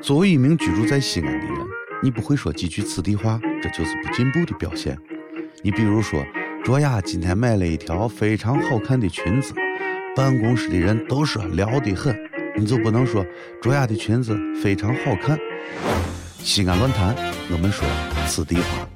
作为一名居住在西安的人你不会说几句此地话这就是不进步的表现。你比如说卓雅今天买了一条非常好看的裙子办公室的人都说撩得很你就不能说卓雅的裙子非常好看。西安论坛我们说此地话。